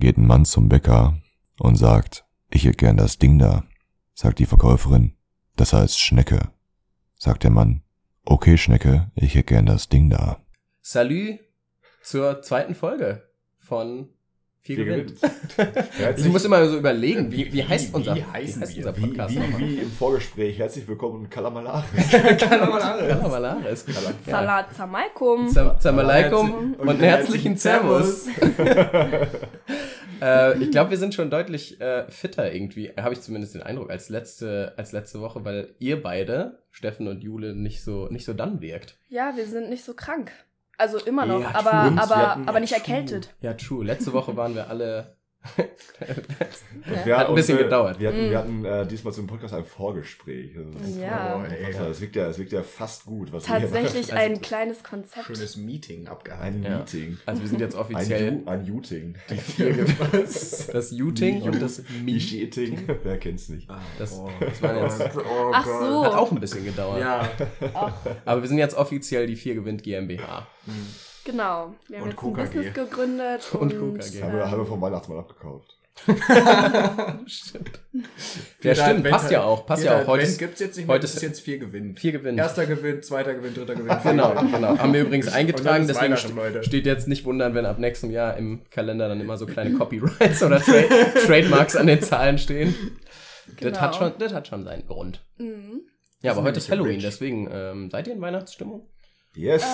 geht ein Mann zum Bäcker und sagt, ich hätte gern das Ding da. Sagt die Verkäuferin, das heißt Schnecke. Sagt der Mann, okay Schnecke, ich hätte gern das Ding da. Salü zur zweiten Folge von Viel gewinnt. Herzlich- Ich muss immer so überlegen, wie, wie heißt unser, wie heißen heißt wir? unser Wie, Podcast wie, nochmal? wie im Vorgespräch. Herzlich willkommen in Kalamalaris. Kalamalaris. Salat Samalaikum Und und, herzlichen Servus. äh, ich glaube, wir sind schon deutlich äh, fitter irgendwie, habe ich zumindest den Eindruck, als letzte, als letzte Woche, weil ihr beide, Steffen und Jule, nicht so, nicht so dann wirkt. Ja, wir sind nicht so krank. Also immer noch, Ja, aber, aber, aber nicht erkältet. Ja, true. Letzte Woche waren wir alle. Wir Hat ein bisschen äh, gedauert. Wir hatten, Mm. wir hatten äh, diesmal zum Podcast ein Vorgespräch. Also das ist- Ja. Oh, ey, das wirkt ja, das wirkt ja fast gut. Was Tatsächlich Also- ein kleines Konzept. schönes Meeting abgehalten. Ein Ja. Meeting. Also wir sind jetzt Ein, offiziell Ju- ein Uting. das Uting und das Mi. Ishi-Eating. Wer kennt's nicht? Das, das waren jetzt, Oh Ach so. hat auch ein bisschen gedauert. Ja. Aber wir sind jetzt offiziell die vier gewinnt GmbH. Genau. Wir haben Und jetzt KKG. ein Business gegründet. Und Und. Haben wir, haben wir ähm, vom Weihnachtsmann abgekauft. Stimmt. Ja, stimmt, passt ja auch. Passt ja auch. Heute gibt es jetzt nicht mehr, heute das ist- jetzt vier Gewinn. vier gewinnt. Erster Gewinn, zweiter Gewinn, dritter Gewinn. Genau, Gewinn. genau. Haben wir übrigens eingetragen, Und dann ist deswegen Leute. ste steht jetzt nicht wundern, wenn ab nächstem Jahr im Kalender dann immer so kleine Copyrights oder Tra Trademarks an den Zahlen stehen. Das, Genau. hat schon, das hat schon seinen Grund. Mhm. Ja, aber heute ist Halloween, rich. deswegen ähm, seid ihr in Weihnachtsstimmung? Yes!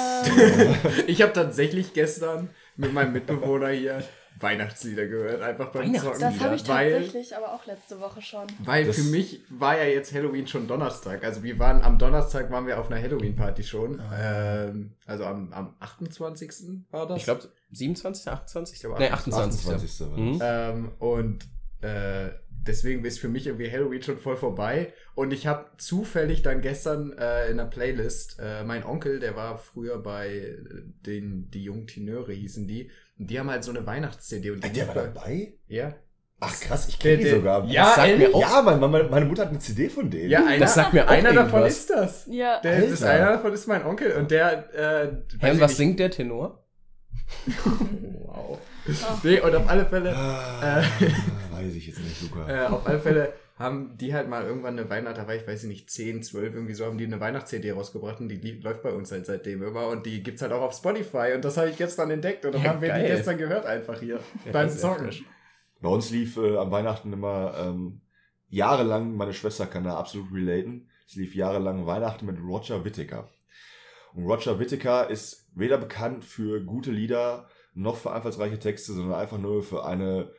Ich habe tatsächlich gestern mit meinem Mitbewohner hier Weihnachtslieder gehört, einfach beim Weihnachtslieder? Zocken. Das habe ich weil, tatsächlich aber auch letzte Woche schon. Weil Das- für mich war ja jetzt Halloween schon Donnerstag. Also wir waren am Donnerstag waren wir auf einer Halloween-Party schon. Ähm, also am, am 28. war das. Ich glaube 27., 28. Ich glaub, nee, 28. 28. war Mhm. Ähm, und äh, deswegen ist für mich irgendwie Halloween schon voll vorbei. Und ich habe zufällig dann gestern äh, in der Playlist, äh, mein Onkel, der war früher bei äh, den, die jungen Tenöre hießen die. Und die haben halt so eine Weihnachts-CD. und die Der war bei- dabei? Ja. Ach krass, ich kenne die sogar. Ja, Das sagt ehrlich? mir auch- Ja, meine, meine Mutter hat eine CD von denen. Ja, einer, Das sagt mir auch einer davon ist das. Ja. Der, das einer davon ist mein Onkel und der. Äh, ich was nicht. singt der Tenor? Wow. Nee, und auf alle Fälle. Ah, weiß ich jetzt nicht, Luca. Äh, auf alle Fälle haben die halt mal irgendwann eine Weihnacht, da war ich weiß ich nicht, 10, 12, irgendwie so, haben die eine Weihnachts-CD rausgebracht und die lief- läuft bei uns halt seitdem immer und die gibt's halt auch auf Spotify und das habe ich gestern entdeckt und dann Ja, haben wir die geil. gestern gehört einfach hier Ja, beim frisch. Bei uns lief äh, am Weihnachten immer ähm, jahrelang, meine Schwester kann da absolut relaten, es lief jahrelang Weihnachten mit Roger Whittaker. Und Roger Whittaker ist weder bekannt für gute Lieder noch für einfallsreiche Texte, sondern einfach nur für eine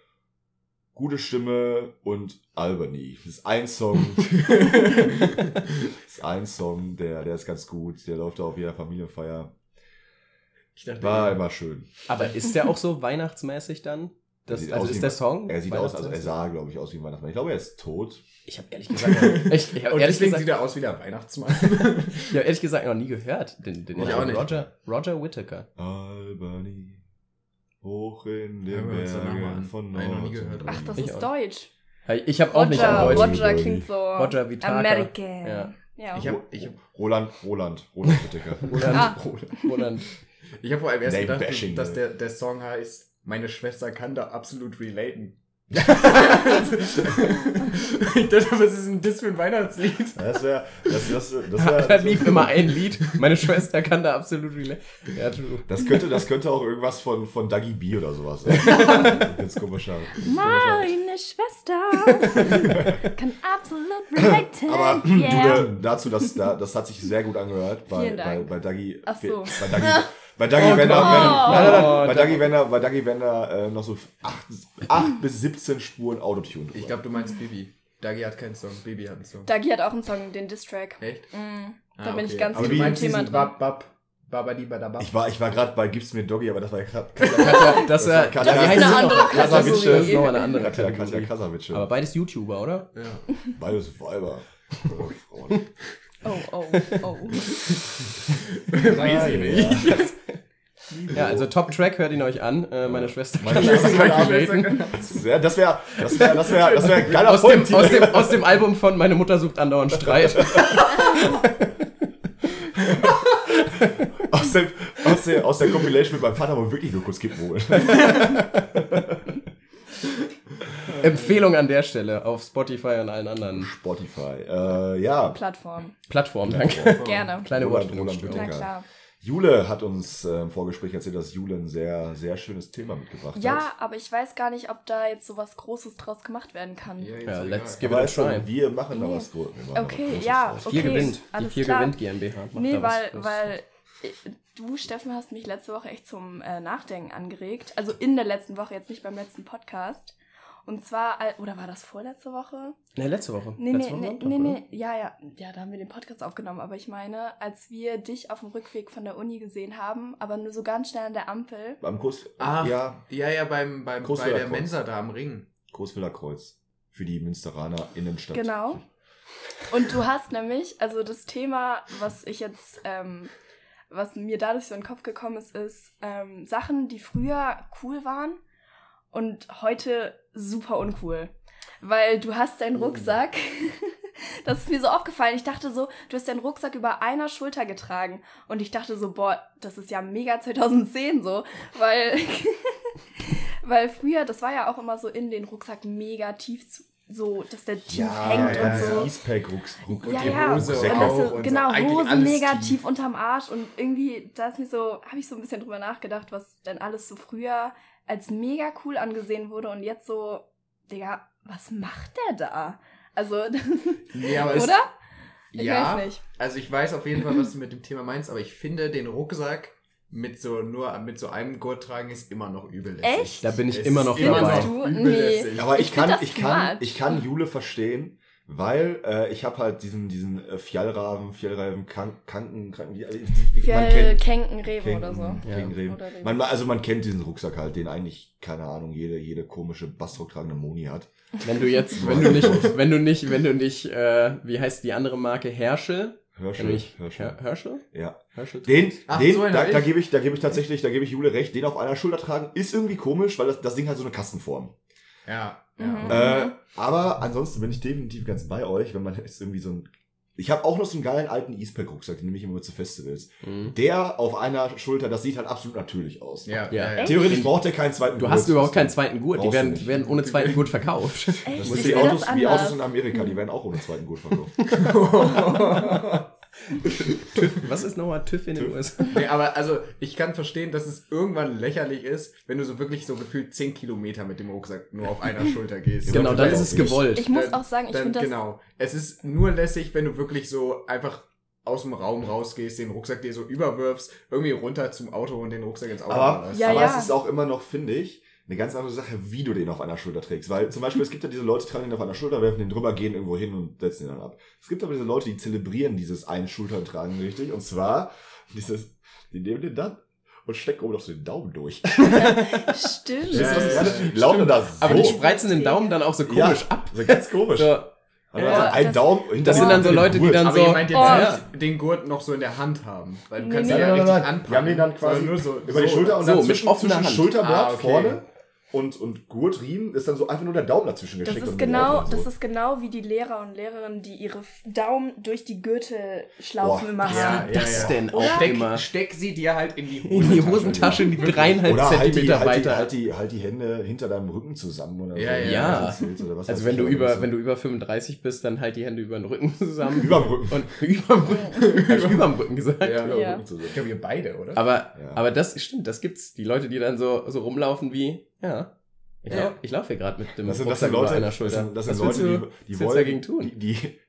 gute Stimme und Albany. Das ist ein Song. das ist ein Song, der, der ist ganz gut. Der läuft auf jeder Familienfeier. Ich dachte, War immer schön. Aber ist der auch so weihnachtsmäßig dann? Das, also aus ist der Song? Er sieht aus, also er sah, glaube ich, aus wie ein Weihnachtsmann. Ich glaube, er ist tot. Ich habe ehrlich gesagt, noch- ich, ich hab und ehrlich deswegen gesagt, sieht er aus wie der Weihnachtsmann. ich hab ehrlich gesagt noch nie gehört. Den, den Ich auch nicht. Roger, Roger Whittaker. Albany, hoch in den Bergen von Nord. nie gehört. Ach, das Ich ist auch. Deutsch. Ich habe auch nicht Roger, an Deutsch. Roger klingt so Roger Vitaka. American. Ja. Ja. Ich habe ich hab, Roland, Roland, Roland Whittaker. Roland, Ah. Roland. ich hab vor allem erst Name gedacht, bashing, dass ne? der, der Song heißt Meine Schwester kann da absolut relaten. ich dachte, was ist denn das für ein Weihnachtslied? Das wäre, das, das, das, Da wär, lief immer ein Lied. Meine Schwester kann da absolut relate. Ja, true. das könnte, das könnte auch irgendwas von, von Dougie B oder sowas sein. Ganz komischer. Meine Schwester kann absolut relaten. Aber yeah. du, dazu, das, da- das hat sich sehr gut angehört bei, bei, bei Dougie. Ach so. Bei Dougie, bei Dougie Oh er, nein, Oh, bei da- Dougie, wenn er, bei Dougie, wenn er äh, noch so 8, bis 17 Spuren Autotune. Ich glaube, du meinst Bibi. Dagi hat keinen Song, Bibi hat einen Song. Dagi hat auch einen Song, den Diss-Track. Echt? Mm, da Ah, bin ich okay. ganz Aber im Thema drin. Bab, Bab, Babadi, Badabab. Ich war, ich war gerade bei Gib's mir Doggy, aber das war ja gerade Das, war äh, Katja- Das heißt ist eine andere Kasavice Kategorie. ist nochmal eine andere Katja, Katja. Krasavice. Aber beides YouTuber, oder? Ja. Beides Weiber. Oh, Frauen. Oh, oh, oh. Weiß ich nicht. Ja, also Top Track, hört ihn euch an. Äh, meine Schwester Meine kann Schwester das kann relaten. Ja, das wäre das wär, das wär, das wär ein geiler Aus dem, aus, dem, aus dem Album von Meine Mutter sucht andauernd Streit. aus, dem, aus, der, aus der Compilation mit meinem Vater, wo wirklich nur kurz Kippen holen. Empfehlung an der Stelle auf Spotify und allen anderen Spotify. Äh, ja. Plattform. Plattformen. Danke. Gerne. Kleine Wortfindungsstörung. Roland Na klar. Jule hat uns äh, im Vorgespräch erzählt, dass Jule ein sehr, sehr schönes Thema mitgebracht Ja, hat. aber ich weiß gar nicht, ob da jetzt so was Großes draus gemacht werden kann. Ja, Ja, let's give Aber it a try. wir machen da Nee. was Großes. Okay, was Großes ja, draus. Vier Okay, gewinnt. Die alles vier klar. gewinnt GmbH. Macht Nee, da was weil, Großes. weil äh, du, Steffen, hast mich letzte Woche echt zum äh, Nachdenken angeregt. Also in der letzten Woche, jetzt nicht beim letzten Podcast. Und zwar, äh, oder war das vorletzte Woche? Nee, letzte Woche. Nee, letzte nee, Woche nee, nee, nee, ja, ja, ja, da haben wir den Podcast aufgenommen. Aber ich meine, als wir dich auf dem Rückweg von der Uni gesehen haben, aber nur so ganz schnell an der Ampel. Beim Kurs, Ach, ja, ja, ja, beim, beim, bei der. Mensa da am Ring. Großwiller Kreuz. Für die Münsteraner Innenstadt. Genau. Und du hast nämlich, also das Thema, was ich jetzt, ähm, was mir dadurch so in den Kopf gekommen ist, ist ähm, Sachen, die früher cool waren und heute super uncool. Weil du hast deinen Rucksack, das ist mir so aufgefallen, ich dachte so, du hast deinen Rucksack über einer Schulter getragen und ich dachte so, boah, das ist ja mega 2010 so, weil, weil früher, das war ja auch immer so in den Rucksack mega tief zu, so, dass der tief Ja, hängt ja, und ja, so. Eastpack Rucks. Ruck, Und ja, die ja. Hose und auch so, und so. genau, Eigentlich Hose mega tief. tief unterm Arsch und irgendwie, da ist mir so, habe ich so ein bisschen drüber nachgedacht, was denn alles so früher als mega cool angesehen wurde und jetzt so, Digga, was macht der da? Also, Nee, aber oder? Ich ja, weiß nicht. also ich weiß auf jeden Fall, was du mit dem Thema meinst, aber ich finde, den Rucksack mit so nur mit so einem Gurt tragen ist immer noch übel. Echt? Da bin ich Es immer noch immer dabei. noch Du? übel Nee. Aber ich, Ich kann, ich kann, ich kann Jule verstehen, weil äh, ich habe halt diesen, diesen äh, Fjallraven, Fjallraven, Kanken, Kanken, Kanken, wie, wie- man Fjell, kennt. Kenken, Reven Kenken, oder so. Ja. Oder Reven. Man, also man kennt diesen Rucksack halt, den eigentlich, keine Ahnung, jede, jede komische Bassdruck tragende Moni hat. Wenn du jetzt, wenn du nicht, wenn du nicht, wenn du nicht, äh, wie heißt die andere Marke? Herschel? Herschel, nicht, Herschel. Her- Herschel? Ja. Herschel? Den, Ach, den so da, da ich. gebe ich, da gebe ich tatsächlich, da gebe ich Jule recht, den auf einer Schulter tragen ist irgendwie komisch, weil das, das Ding hat so eine Kastenform. Ja, ja. Mhm. Äh, aber ansonsten bin ich definitiv ganz bei euch, wenn man jetzt irgendwie so ein. Ich habe auch noch so einen geilen alten Eastpack-Rucksack, den nehme ich immer zu Festivals. Mhm. Der auf einer Schulter, das sieht halt absolut natürlich aus. ja, Ja. ja. Theoretisch braucht er keinen zweiten Du hast Gurt. überhaupt keinen zweiten Gurt. Die du werden, die werden ohne zweiten Gurt verkauft. Echt? Das ist wie Autos, das wie Autos in Amerika, die werden auch ohne zweiten Gurt verkauft. TÜV, was ist nochmal TÜV in den. USA? Nee, aber also ich kann verstehen, dass es irgendwann lächerlich ist, wenn du so wirklich so gefühlt 10 Kilometer mit dem Rucksack nur auf einer Schulter gehst. Genau, dann ist es gewollt. Ich muss Dann- auch sagen, ich finde das. genau. Es ist nur lässig, wenn du wirklich so einfach aus dem Raum rausgehst, den Rucksack dir so überwirfst, irgendwie runter zum Auto und den Rucksack ins Auto Aber. Ja, aber ja. es ist auch immer noch, finde ich, eine ganz andere Sache, wie du den auf einer Schulter trägst. Weil zum Beispiel, es gibt ja diese Leute, die tragen den auf einer Schulter, werfen den drüber, gehen irgendwo hin und setzen den dann ab. Es gibt aber diese Leute, die zelebrieren dieses einen Schultertragen richtig. Und zwar dieses, die nehmen den dann und stecken oben noch so den Daumen durch. Stimmt. Ja, ja, laufen das so. Aber die spreizen den Daumen dann auch so komisch ja, ab. So ganz komisch. So, Also Ja, ein das- Daumen hinter das sind dann so Leute, die dann Aber so. ihr meint jetzt Oh. nicht den Gurt noch so in der Hand haben, weil du Nee, kannst nee. ihn ja nein, richtig anpacken. Die haben den dann quasi so, über die. Schulter und so, dann mit zwischen, offener zwischen Hand. Schulterblatt Ah, okay. vorne und, und Gurtriemen ist dann so einfach nur der Daumen dazwischen Das geschickt. ist und genau, und das so. ist genau wie die Lehrer und Lehrerinnen, die ihre Daumen durch die Gürtelschlaufen Boah, immer Ja, haben. ja, das ja. denn auch Steck, immer? steck sie dir halt in die In Hosentasche. die Hosentasche, die dreieinhalb Oder halt die, Zentimeter halt, die, weiter. halt, die, halt die Hände hinter deinem Rücken zusammen oder Ja, so. ja, ja. Das erzählst Oder was Also wenn du über, das- wenn du über 35 bist, dann halt die Hände über den Rücken zusammen. Überm Rücken. Und überm Rücken. Hab ich überm Rücken gesagt? Ja. Überm Ja. Rücken zusammen. Ich glaube, ihr beide, oder? Aber, Ja. aber das stimmt, das gibt's. Die Leute, die dann so, so rumlaufen wie, ja. Ich, Ja. ich laufe hier gerade mit dem Das sind, das sind Leute, einer das Schulter. sind, das sind Was willst Leute, du- die, die wollen, dagegen tun? Die, die,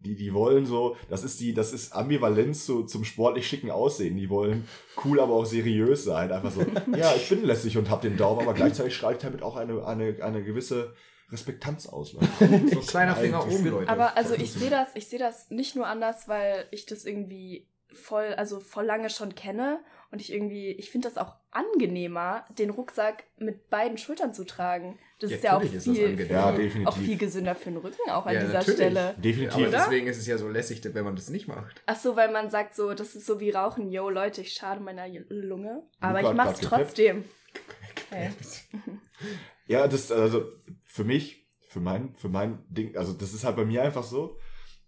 die, die wollen so, das ist die, das ist Ambivalenz zu, zum sportlich schicken Aussehen. Die wollen cool, aber auch seriös sein. Einfach so, ja, ich bin lässig und hab den Daumen, aber gleichzeitig strahlt damit auch eine, eine, eine gewisse Respektanz aus. Leute. So ein kleiner Finger oben. Leute. Aber also ich sehe das, ich sehe das nicht nur anders, weil ich das irgendwie voll, also voll lange schon kenne und ich irgendwie, ich finde das auch angenehmer, den Rucksack mit beiden Schultern zu tragen. Das Ja, ist ja auch viel. Ja, viel, definitiv. auch viel gesünder für den Rücken auch an Ja, dieser natürlich. Stelle. Definitiv. aber deswegen ist es ja so lässig, wenn man das nicht macht. Ach so, weil man sagt so, das ist so wie Rauchen, yo Leute, ich schade meiner Lunge, aber Luca ich mach's trotzdem. Ja, das, also für mich, für mein, für mein Ding, also das ist halt bei mir einfach so.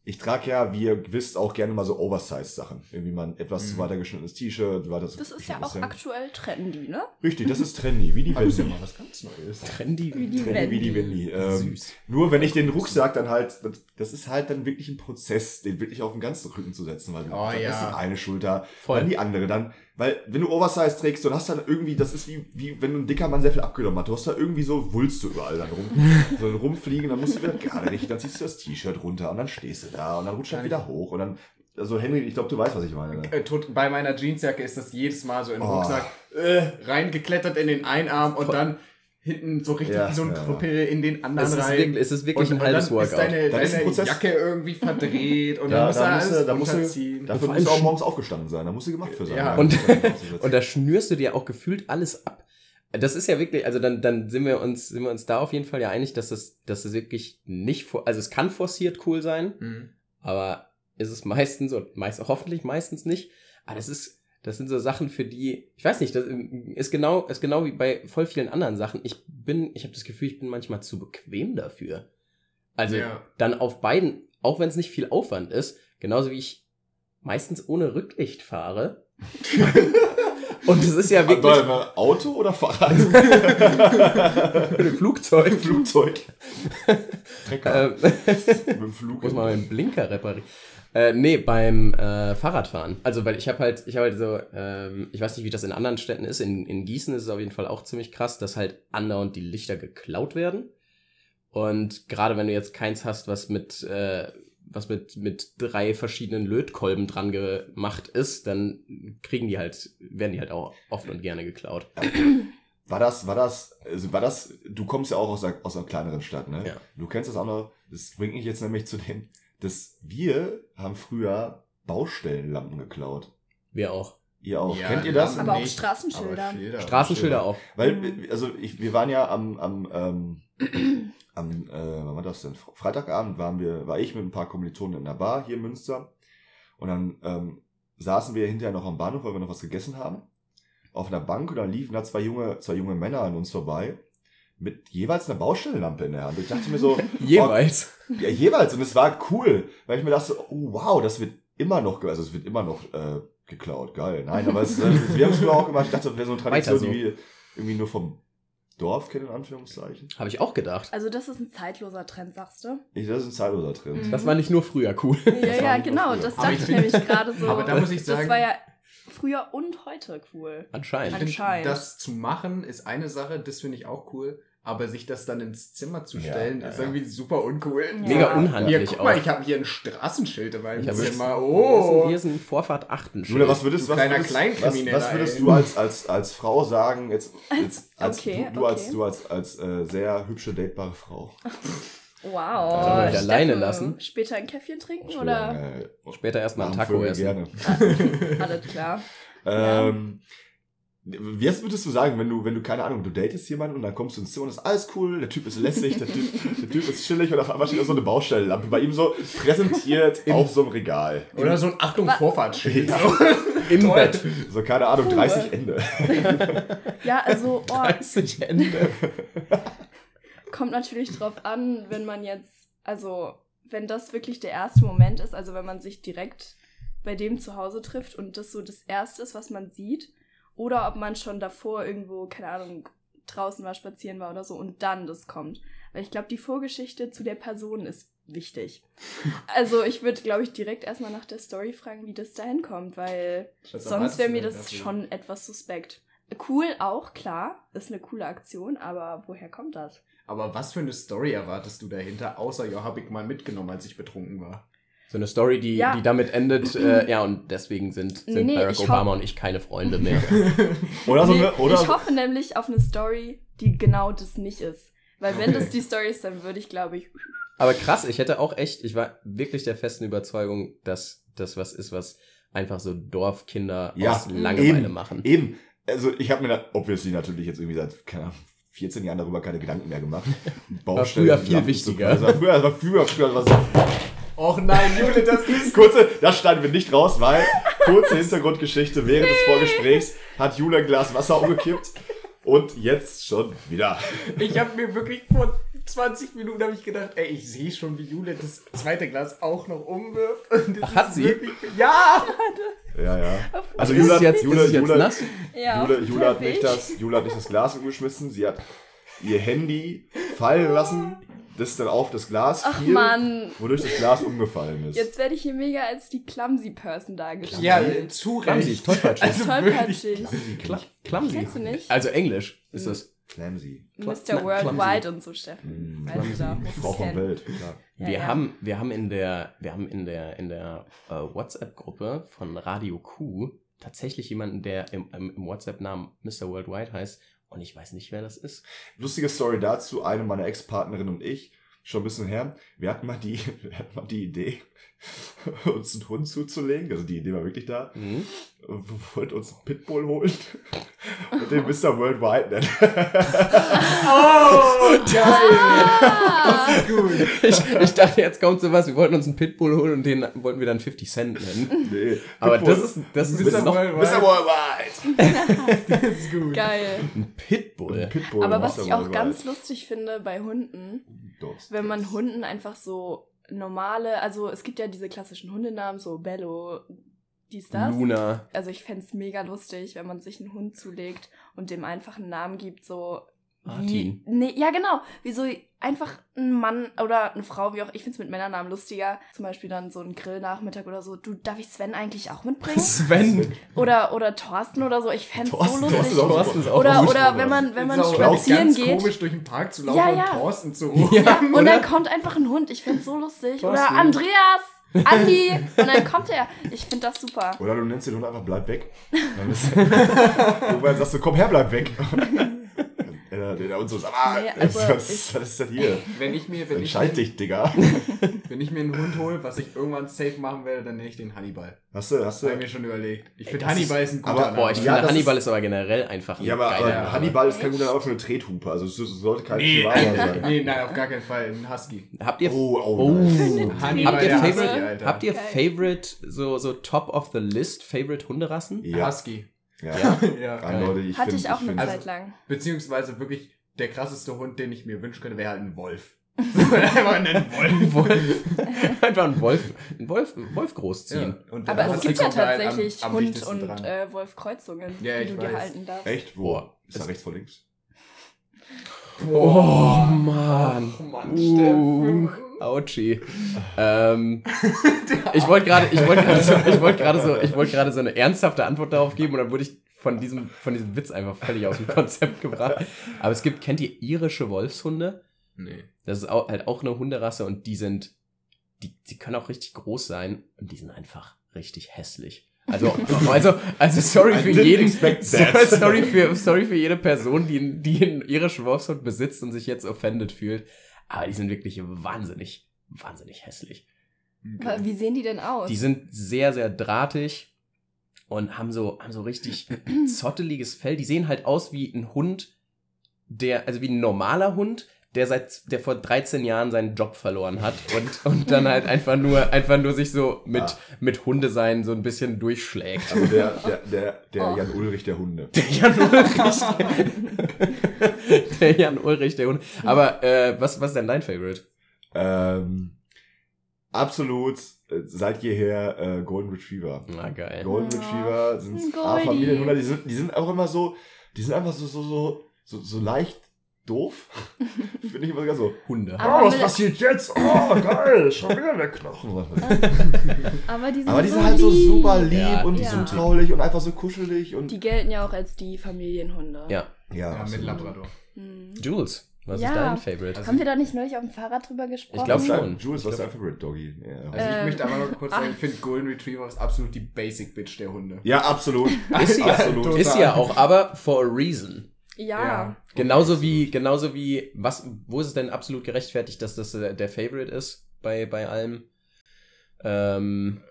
Ich trage ja, wie ihr wisst, auch gerne mal so Oversize-Sachen. Irgendwie mal ein etwas zu Mhm. weiter geschnittenes T-Shirt, weiter Das ist ja auch aktuell trendy, ne? Richtig, das ist trendy, wie die Das ist ja Wendy. mal was ganz Neues. Trendy. Wie die Trendy wie die Wendy. Ähm, Süß. Nur wenn ich den Rucksack dann halt, das- ist halt dann wirklich ein Prozess, den wirklich auf den ganzen Rücken zu setzen, weil Oh, dann ja. ist eine Schulter, Voll. dann die andere, dann, weil wenn du Oversize trägst, dann hast du dann irgendwie, das ist wie, wie wenn ein dicker Mann sehr viel abgenommen hat, du hast da irgendwie so Wulste überall dann rum, so rumfliegen, dann musst du wieder gerade richten, dann ziehst du das T-Shirt runter und dann stehst du da und dann rutscht er wieder hoch und dann, also Henry, ich glaube, du weißt, was ich meine. Ne? Äh, Bei meiner Jeansjacke ist das jedes Mal so in den Oh. Rucksack äh, reingeklettert in den einen Arm und dann hinten so richtig Ja, wie so ein ja, ja. Krüppel in den anderen Es ist rein. wirklich, es ist wirklich und, ein halbes dann ist Workout. deine, ist ein deine Prozess. Jacke irgendwie verdreht und Ja, dann muss da er musst alles du, da musst du, dafür musst du auch morgens aufgestanden sein, da musst du gemacht für sein. Ja. Ja, Und- ist dann- Und da schnürst du dir auch gefühlt alles ab. Das ist ja wirklich, also dann, dann sind wir uns, sind wir uns da auf jeden Fall ja einig, dass das, dass das wirklich nicht, also es kann forciert cool sein, Mhm. aber ist es meistens und meist, hoffentlich meistens nicht. Aber das ist, das sind so Sachen, für die, ich weiß nicht, das ist genau, ist genau wie bei voll vielen anderen Sachen. Ich bin, ich habe das Gefühl, ich bin manchmal zu bequem dafür. Also Ja. dann auf beiden, auch wenn es nicht viel Aufwand ist, genauso wie ich meistens ohne Rücklicht fahre. Und es ist ja wirklich Warte mal, Auto oder Fahrrad? Flugzeug. Flugzeug. Trecker. Ähm, Mit dem Flug. muss man meinen Blinker reparieren. Äh, nee, beim äh, Fahrradfahren. Also, weil ich habe halt, ich habe halt so, ähm, ich weiß nicht, wie das in anderen Städten ist. In, in Gießen ist es auf jeden Fall auch ziemlich krass, dass halt andauernd die Lichter geklaut werden. Und gerade wenn du jetzt keins hast, was mit, äh, was mit, mit drei verschiedenen Lötkolben dran gemacht ist, dann kriegen die halt, werden die halt auch oft und gerne geklaut. War das, war das, also war das, du kommst ja auch aus einer, aus einer kleineren Stadt, ne? Ja. Du kennst das auch noch, das bringt mich jetzt nämlich zu dem, dass wir haben früher Baustellenlampen geklaut. Wir auch. Ihr auch. Ja, Kennt ihr das? Aber auch Straßenschilder. aber Schilder. Straßenschilder auch. Weil, also ich, wir waren ja am, am, ähm, am, äh, wann war das denn? Freitagabend waren wir, war ich mit ein paar Kommilitonen in der Bar hier in Münster. Und dann ähm, saßen wir hinterher noch am Bahnhof, weil wir noch was gegessen haben. Auf einer Bank und dann liefen da zwei junge, zwei junge Männer an uns vorbei. Mit jeweils einer Baustellenlampe in der Hand. Ich dachte mir so, Jeweils. ja, jeweils. Und es war cool, weil ich mir dachte, oh wow, das wird immer noch, also es wird immer noch äh, geklaut. Geil. Nein, aber es, äh, wir haben es früher auch gemacht. Ich dachte, das wäre so eine Tradition, so. die wir irgendwie nur vom Dorf kennen, in Anführungszeichen. Habe ich auch gedacht. Also das ist ein zeitloser Trend, sagst du? Ich, das ist ein zeitloser Trend. Mhm. Das war nicht nur früher cool. Ja, ja, genau. Das dachte ich nämlich gerade so. Aber da muss ich das sagen, war ja früher und heute cool. Anscheinend. ich anscheinend. das zu machen ist eine Sache, das finde ich auch cool. Aber sich das dann ins Zimmer zu stellen, ja, ist ja. irgendwie super uncool. Mega unhandlich Hier, guck auch. mal, ich habe hier ein Straßenschild in meinem Ich Zimmer. Hier ist Oh. hier ist ein Vorfahrt 8. Julia, was würdest, Du was kleiner würdest, was, was würdest du als, als, als Frau sagen, jetzt, jetzt als, okay, du, du als, okay. du als, als äh, sehr hübsche, datebare Frau? Wow. Sollen wir dich alleine lassen? Später ein Käffchen trinken oder? Äh, Später erstmal ein Taco essen. Gerne. Alles klar. Ähm, wie was würdest du sagen, wenn du, wenn du, keine Ahnung, du datest jemanden und dann kommst du ins Zimmer und ist alles cool, der Typ ist lässig, der Typ, der typ ist chillig und auf einmal steht da so eine Baustellenlampe bei ihm so präsentiert auf so einem Regal. Oder so ein Achtung Vorfahrtsschild. Ja. Im Toll. Bett. So, keine Ahnung, 30 Ende. Ja, also oh, 30 Ende. Kommt natürlich drauf an, wenn man jetzt, also wenn das wirklich der erste Moment ist, also wenn man sich direkt bei dem zu Hause trifft und das so das erste ist, was man sieht, oder ob man schon davor irgendwo, keine Ahnung, draußen war, spazieren war oder so und dann das kommt. Weil ich glaube, die Vorgeschichte zu der Person ist wichtig. Also ich würde, glaube ich, direkt erstmal nach der Story fragen, wie das dahin kommt, weil Was sonst wäre mir das dafür? schon etwas suspekt. Cool auch, klar, ist eine coole Aktion, aber woher kommt das? Aber was für eine Story erwartest du dahinter, außer ja, habe ich mal mitgenommen, als ich betrunken war? So eine Story, die, Ja. die damit endet, äh, ja, und deswegen sind, sind Nee, Barack Obama und ich keine Freunde mehr. Oder so Nee, eine, oder ich so, hoffe nämlich auf eine Story, die genau das nicht ist. Weil wenn das die Story ist, dann würde ich, glaube ich, Aber krass, ich hätte auch echt, ich war wirklich der festen Überzeugung, dass das was ist, was einfach so Dorfkinder Ja, aus Langeweile eben. machen. Eben. Also ich habe mir da obviously natürlich jetzt irgendwie seit, keine Ahnung, 14 Jahren darüber keine Gedanken mehr gemacht. Baustellen, früher viel wichtiger. Das war früher, das war früher, früher war so, Och nein, Jule, das ist... kurze, das schneiden wir nicht raus, weil kurze Hintergrundgeschichte während des Vorgesprächs hat Jule ein Glas Wasser umgekippt und jetzt schon wieder. Ich habe mir wirklich vor 20 Minuten habe ich gedacht, ey, ich sehe schon, wie Jule das zweite Glas auch noch umwirft. Und das Hat ist sie? Wirklich, ja! Ja, ja. Also Ist Jule hat, jetzt, Jule, ist jetzt Jule, nass? Ja, Jule, auf Jule, hat nicht das, Jule hat nicht das Glas umgeschmissen, sie hat ihr Handy fallen lassen, das dann auf das Glas Ach fiel, Mann, wodurch das Glas umgefallen ist. jetzt werde ich hier mega als die Clumsy Person dargestellt. Ja, zu Clumsy, tollpatschig. Also Tollpatschig. Clumsy. Kennst du nicht? Also Englisch ist das. Clumsy. Mr. Worldwide und so, Steffen. Mm, Weißt du Frau kennen. Welt, klar. Ja, wir, ja. Haben, wir haben in der, wir haben in der, in der äh, WhatsApp-Gruppe von Radio Q tatsächlich jemanden, der im, im, im WhatsApp-Namen Mr. Worldwide heißt. Und ich weiß nicht, wer das ist. Lustige Story dazu, eine meiner Ex-Partnerinnen und ich, schon ein bisschen her, wir hatten mal die, wir hatten mal die Idee, uns einen Hund zuzulegen, also die Idee war wirklich da, Mhm. und wir wollten uns einen Pitbull holen und den Mr. Worldwide nennen. Oh, geil! Ah, Das ist gut. Ich, ich dachte, jetzt kommt sowas, wir wollten uns einen Pitbull holen und den wollten wir dann 50 Cent nennen. nee, Aber Pitbull. das ist, das ist Mr. noch Worldwide. Mr. Worldwide! Das ist gut. geil. ein Pitbull. Pitbull, Aber was ich auch Worldwide. ganz lustig finde bei Hunden, Dogs. wenn man Hunden einfach so normale, also es gibt ja diese klassischen Hundenamen, so Bello, dies, das. Luna. Also ich fänd's mega lustig, wenn man sich einen Hund zulegt und dem einfach einen Namen gibt, so wie. Martin. Nee, ja, genau. Wie so einfach ein Mann oder eine Frau, wie auch. Ich find's mit Männernamen lustiger. Zum Beispiel dann so ein Grillnachmittag oder so. Du, darf ich Sven eigentlich auch mitbringen? Sven. Oder, oder Thorsten oder so. Ich fänd's so Thorsten, lustig. Thorsten ist auch Oder, gut, oder oder? wenn man, wenn man spazieren ganz geht. komisch durch den Park zu laufen Ja, ja. und Thorsten zu rufen. Ja, Und oder? dann kommt einfach ein Hund. Ich find's so lustig. Oder Thorsten. Andreas, Andi. Und dann kommt er. Ich find das super. Oder du nennst den Hund einfach, bleib weg. Dann ist, irgendwann sagst du, komm her, bleib weg. Der, der und so sagt, ah, Nee, was, also was, ich- was ist das hier? Wenn ich mir, wenn ich, dich, Digga. wenn ich mir einen Hund hole, was ich irgendwann safe machen werde, dann nenne ich den Hannibal. Hast du, hast Das habe ich du? mir schon überlegt. Ich finde Hannibal ist- ist ein guter aber- Name. Boah, ich Ja, finde Hannibal ist- ist aber generell einfach ein Ja, aber, geiler aber Name. Hannibal ist kein guter Name für eine Trethupe. Also es sollte kein nee, Chihuahua sein. nee, nein, auf gar keinen Fall. Ein Husky. Habt ihr, Oh, oh, Oh. Hannibal, Habt ihr Favorite- Husky, Alter. habt ihr. Favorite, so, so top of the list, Favorite Hunderassen? Ja, Husky. Ja. ja. Eindeutig. Ich Hatte find- ich auch eine find- Also- Zeit lang. Beziehungsweise wirklich der krasseste Hund, den ich mir wünschen könnte, wäre halt ein Wolf. Einfach einen Wolf. Wolf. Einfach einen Wolf, einen Wolf, Wolf großziehen. Und Aber es gibt ja halt am- tatsächlich am Hund und äh, Wolf-Kreuzungen, Ja, die ich du weiß. dir halten darfst. Echt? Wo? Boah. Ist da rechts vor links? Oh, Mann. Mann, Uh, Autschi. ähm, ich wollte gerade, ich wollte gerade so, ich wollte gerade so, ich wollte gerade so eine ernsthafte Antwort darauf geben und dann wurde ich von diesem, von diesem Witz einfach völlig aus dem Konzept gebracht. Aber es gibt, kennt ihr irische Wolfshunde? Nee. Das ist auch, halt auch eine Hunderasse und die sind, die, die können auch richtig groß sein und die sind einfach richtig hässlich. Also, also, also sorry für jeden, sorry für, sorry für jede Person, die, die irischen Wolfshund besitzt und sich jetzt offended fühlt. Aber die sind wirklich wahnsinnig, wahnsinnig hässlich. Aber Wie sehen die denn aus? Die sind sehr, sehr drahtig und haben so, haben so richtig zotteliges Fell. Die sehen halt aus wie ein Hund, der, also wie ein normaler Hund, der seit, der vor 13 Jahren seinen Job verloren hat und, und dann halt einfach nur, einfach nur sich so mit, Ah. mit Hundesein so ein bisschen durchschlägt. Also der, der, der, der Oh. Jan Ulrich der Hunde. Der Jan Ulrich. der Jan Ulrich, der Hund. Aber äh, was, was ist denn dein Favorite? Ähm, absolut äh, seit jeher äh, Golden Retriever. Na geil. Golden Retriever sind ein A, Goldie. Familienhunde, die sind, die sind auch immer so, die sind einfach so, so, so, so, so leicht doof. Finde ich immer sogar so. Hunde. Aber oh, was passiert jetzt? Oh, geil, schon wieder der Knochen. Aber die sind, Aber die so sind halt so super lieb Ja, und die so sind- traulich und einfach so kuschelig und Die gelten ja auch als die Familienhunde. Ja. ja, Ja, mit. Labrador. Hm. Jules, was Ja. ist dein Favorite? Also- Haben wir da nicht neulich auf dem Fahrrad drüber gesprochen? Ich glaub Was schon. Jules, was ist dein Favorite Doggy? Ja, Also ich Ähm, möchte aber noch kurz sagen, ich finde Golden Retriever ist absolut die Basic Bitch der Hunde. ja absolut. Ist sie ja, absolut. ist sie ja auch, aber for a reason. Ja. Genauso wie, genauso wie, was, wo ist es denn absolut gerechtfertigt, dass das äh, der Favorite ist bei, bei allem? Ähm,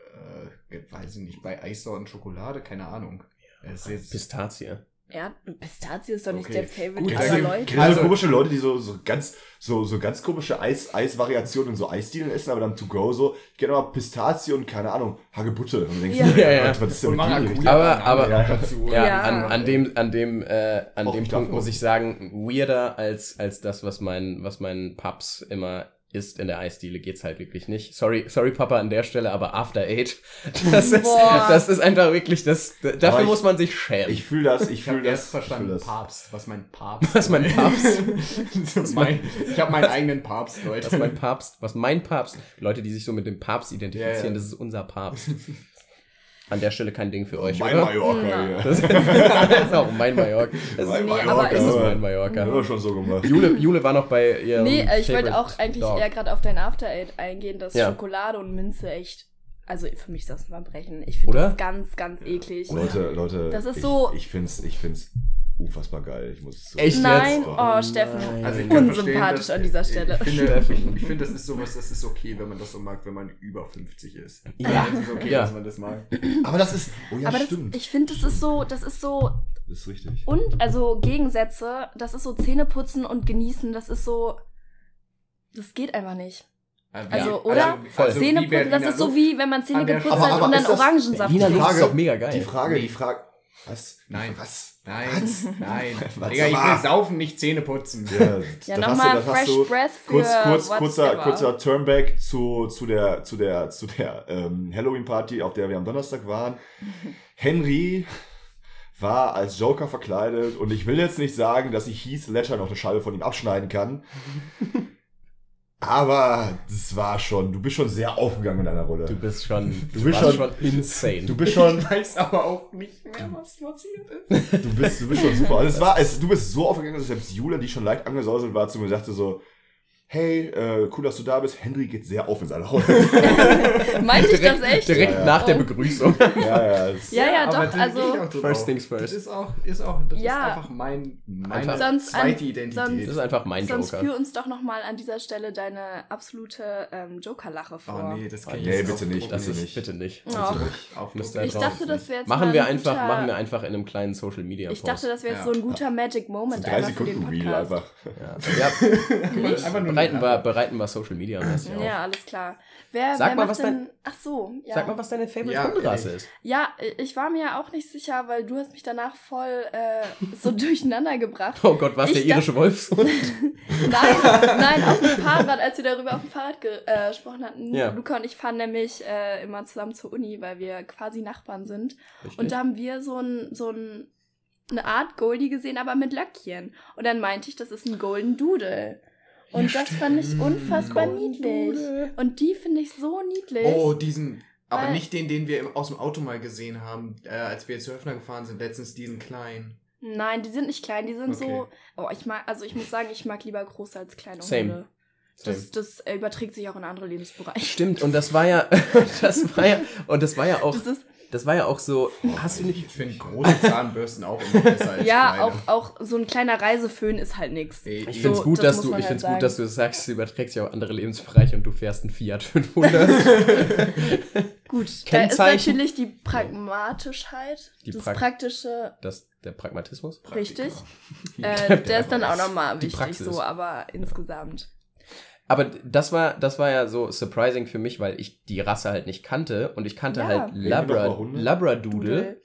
Äh, weiß ich nicht, bei Eissorten Schokolade, keine Ahnung. Es ist jetzt, Pistazie. Erd Pistazie ist doch nicht Okay, der Favorite gut, aller Leute. Du Also- so komische Leute, die so, so ganz, so, so ganz komische Eis, Eisvariationen und so Eisdielen essen, aber dann to go so, ich kenne aber Pistazie und keine Ahnung, Hagebutte. Und du denkst, Ja. dir, Ja, ja. Was, was ist denn mit? Aber- aber- Ja, ja. Ja, Ja. An, an dem, an dem, äh, an Auch dem Punkt muss ich sagen, weirder als, als das, was mein, was mein Paps immer isst in der Eisdiele, geht's halt wirklich nicht. Sorry, sorry Papa an der Stelle, aber After Eight, das ist, Boah. das ist einfach wirklich, das, dafür ich- muss man sich schämen. Ich fühle das, ich Ich habe fühle das. erst verstanden, ich fühl das. Papst. Was mein Papst? Was mein Papst? Das ist mein, ich habe meinen eigenen Papst, Leute. was mein Papst, was mein Papst, Leute, die sich so mit dem Papst identifizieren, Ja, ja. das ist unser Papst. An der Stelle kein Ding für euch, Mein oder? Mallorca Ja. hier. Das, das ist auch mein Mallorca. Das Mein ist, Nee, Mallorca, aber das ist mein Mallorca. Haben wir schon so gemacht. Jule, Jule war noch bei ihrem Nee, äh, ich wollte auch eigentlich Dog. eher gerade auf dein After Eight eingehen, dass Ja. Schokolade und Minze echt, also für mich ist das ein Verbrechen. Ich finde das ganz, ganz eklig. Leute, Leute. Das ist ich, so- Ich find's, ich find's unfassbar geil. Ich muss es so Echt Nein, jetzt? oh, Steffen. Also ich kann verstehen, Unsympathisch dass- an dieser Stelle. Ich finde, Steffen. ich finde, das ist sowas, das ist okay, wenn man das so mag, wenn man über 50 ist. Ja. Das ist okay, Ja. dass man das mag. Aber das ist. Oh ja, Aber das, stimmt. ich finde, das ist so, das ist so, das ist richtig. und, also Gegensätze, das ist so Zähneputzen und genießen, das ist so, das geht einfach nicht. Also, oder? voll. Also Zähneputzen, das ist so wie, wenn man Zähne geputzt hat und dann ist das- Orangensaft Wiener trinkt. Ist Frage- doch mega geil. Die Frage, Nee. die Frage. Was? Nein. Was? Nein, Was? nein. Was Digga, ich will saufen, nicht Zähne putzen. Ja, Ja, nochmal Fresh du Breath für Kurz, kurz, kurzer, kurzer Turnback zu, zu der, zu der, zu der ähm, Halloween-Party, auf der wir am Donnerstag waren. Henry war als Joker verkleidet und ich will jetzt nicht sagen, dass ich Heath Ledger noch eine Scheibe von ihm abschneiden kann. Aber das war schon, du bist schon sehr aufgegangen in deiner Rolle. Du bist schon, du, Du bist schon- schon insane. Du bist schon, Ich weiß aber auch nicht mehr, was passiert ist. du bist, du bist schon super. Und es war, es, du bist so aufgegangen, dass selbst Julia, die schon leicht angesauselt war, zu mir sagte so, hey, äh, cool, dass du da bist. Henry geht sehr auf in seiner Rolle. Meinte ich das echt? direkt Ja, ja. nach der Oh. Begrüßung. ja, ja. Es, Ja, ja, doch, also-. First things first. Das ist auch, ist auch, das Ja. ist einfach mein, meine Sonst an- zweite Identität. Das ist einfach mein Sonst Joker. führ uns doch nochmal an dieser Stelle deine absolute ähm, Joker-Lache vor. oh nee, das kann ich Nee, bitte nicht, Das bitte ist nicht. bitte nicht. Ja. Druck. ihr Ich dachte, das wäre jetzt Machen wir ein einfach, guter, machen wir einfach in einem kleinen Social Media Ich Post. dachte, das wäre jetzt Ja. so ein guter Magic Moment drei einfach für den Sekunden Reel Podcast. einfach. ja. ja. Einfach nur bereiten, wir, bereiten wir Social Media mäßig auf. Ja, alles klar. Wer, Sag wer mal, was denn, Ach so, ja. Sag mal, was deine Favorite Ja, Hunderasse ehrlich. ist. Ja, ich war mir auch nicht sicher, weil du hast mich danach voll äh, so durcheinander gebracht. Oh Gott, was Ich der irische Wolfshund? Nein, nein, auf dem Fahrrad, als wir darüber auf dem Fahrrad ge äh, gesprochen hatten. Ja. Luca und ich fahren nämlich äh, immer zusammen zur Uni, weil wir quasi Nachbarn sind. Richtig. Und da haben wir so ein, so ein, eine Art Goldie gesehen, aber mit Löckchen. Und dann meinte ich, das ist ein Golden Doodle. Und das fand ich unfassbar Golden niedlich. Doodle. Und die finde ich so niedlich. Oh, diesen. Aber nicht den, den wir aus dem Auto mal gesehen haben, äh, als wir zu Höfner gefahren sind. Letztens diesen kleinen. Nein, die sind nicht klein, die sind Okay. so. Oh, ich mag, also ich muss sagen, ich mag lieber große als kleine Same. Hunde. Same. Das, das äh, überträgt sich auch in andere Lebensbereiche. Stimmt, und das war ja, das war ja, und das war ja auch, Das ist, das war ja auch so, hast du nicht, Ich finde große Zahnbürsten auch immer besser als ja, kleine. auch, auch so ein kleiner Reiseföhn ist halt. Nee, ich find's So, gut, das dass du, ich halt gut, dass du das sagst, du überträgst ja auch andere Lebensbereiche und du fährst einen Fiat 500. Gut, da ist natürlich die Pragmatischheit, Die das Prag- praktische, Das, der Pragmatismus? richtig. Äh, der ist dann auch nochmal wichtig, so, aber insgesamt. Aber das war, das war ja so surprising für mich, weil ich die Rasse halt nicht kannte und ich kannte Ja. halt Labra? Labradoodle